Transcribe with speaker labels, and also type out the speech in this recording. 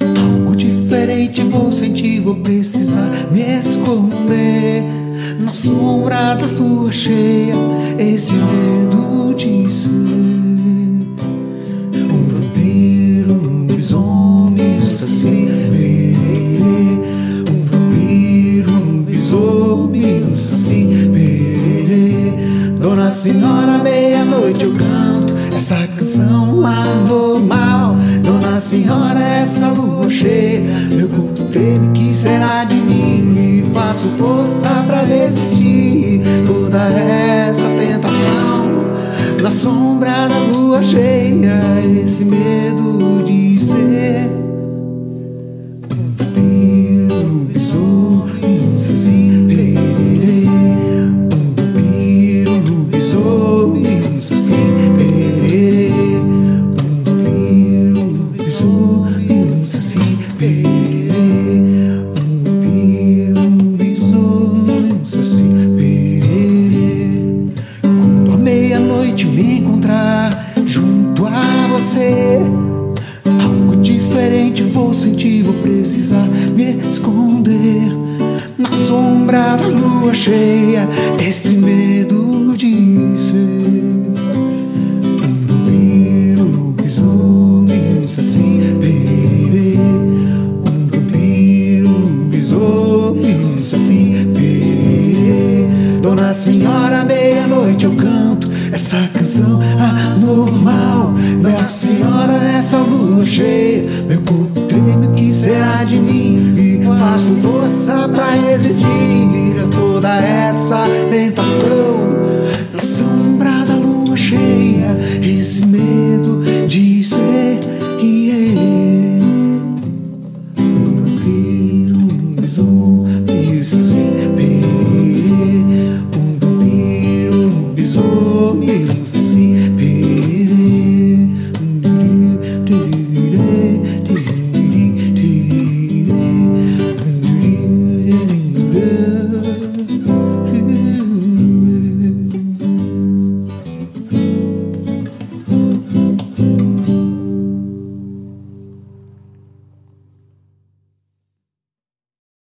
Speaker 1: Algo diferente vou sentir, vou precisar me esconder. Na sombra da lua cheia, esse medo de ser um vampiro, um lobisomem, um saci, pererê. Um vampiro, um lobisomem, um saci, pererê. Dona Senhora, meia-noite eu canto essa canção anormal. Senhora, essa lua cheia, meu corpo treme, que será de mim? Me faço força pra resistir toda essa tentação. Na sombra da lua cheia, esse medo de ser um vampiro, um lobisomem, um saci, meia-noite me encontrar junto a você, algo diferente vou sentir, vou precisar me esconder na sombra da lua cheia. Esse medo de ser um vampiro, lobisomem, um saci, pererê. Um vampiro, lobisomem, um saci, pererê. Dona Senhora, meia-noite eu canto essa canção anormal né? Minha senhora nessa lua cheia Meu corpo treme, o que será de mim? E faço força pra resistir A toda essa tentação Na sombra da lua cheia Esse medo de ser yeah. Um vampiro, um besouro